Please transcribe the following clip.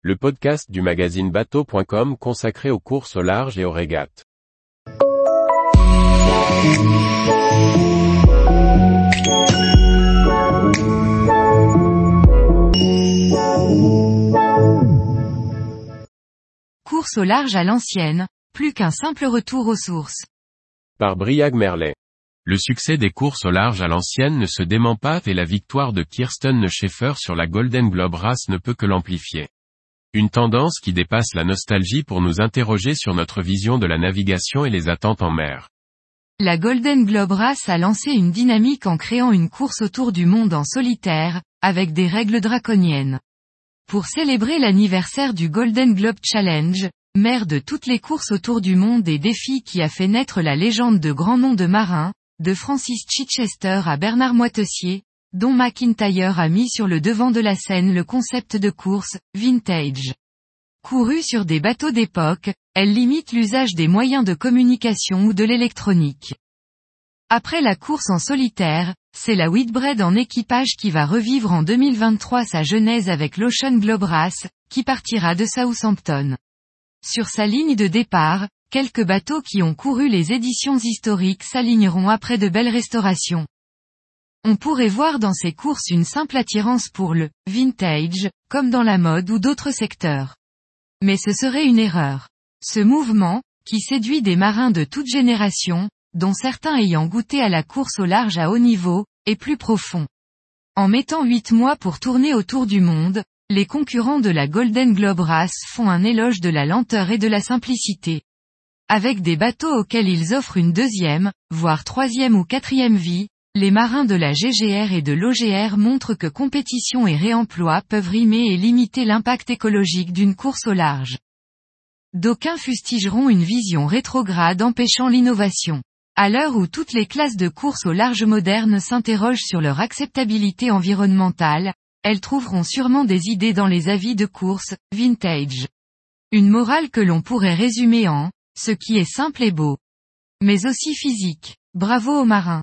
le podcast du magazine bateau.com consacré aux courses au large et aux régates. Course au large à l'ancienne, plus qu'un simple retour aux sources. Par Briag Merlet. Le succès des courses au large à l'ancienne ne se dément pas et la victoire de Kirsten Schaeffer sur la Golden Globe Race ne peut que l'amplifier. Une tendance qui dépasse la nostalgie pour nous interroger sur notre vision de la navigation et les attentes en mer. La Golden Globe Race a lancé une dynamique en créant une course autour du monde en solitaire, avec des règles draconiennes. Pour célébrer l'anniversaire du Golden Globe Challenge, mère de toutes les courses autour du monde et défi qui a fait naître la légende de grands noms de marins, de Francis Chichester à Bernard Moitessier, dont McIntyre a mis sur le devant de la scène le concept de course, vintage. Courue sur des bateaux d'époque, elle limite l'usage des moyens de communication ou de l'électronique. Après la course en solitaire, c'est la Whitbread en équipage qui va revivre en 2023 sa genèse avec l'Ocean Globe Race, qui partira de Southampton. Sur sa ligne de départ, quelques bateaux qui ont couru les éditions historiques s'aligneront après de belles restaurations. On pourrait voir dans ces courses une simple attirance pour le vintage, comme dans la mode ou d'autres secteurs. Mais ce serait une erreur. Ce mouvement, qui séduit des marins de toute génération, dont certains ayant goûté à la course au large à haut niveau, est plus profond. En mettant huit mois pour tourner autour du monde, les concurrents de la Golden Globe Race font un éloge de la lenteur et de la simplicité. Avec des bateaux auxquels ils offrent une deuxième, voire troisième ou quatrième vie, les marins de la GGR et de l'OGR montrent que compétition et réemploi peuvent rimer et limiter l'impact écologique d'une course au large. D'aucuns fustigeront une vision rétrograde empêchant l'innovation. À l'heure où toutes les classes de course au large modernes s'interrogent sur leur acceptabilité environnementale, elles trouveront sûrement des idées dans les avis de course, vintage. Une morale que l'on pourrait résumer en, ce qui est simple et beau. Mais aussi physique. Bravo aux marins.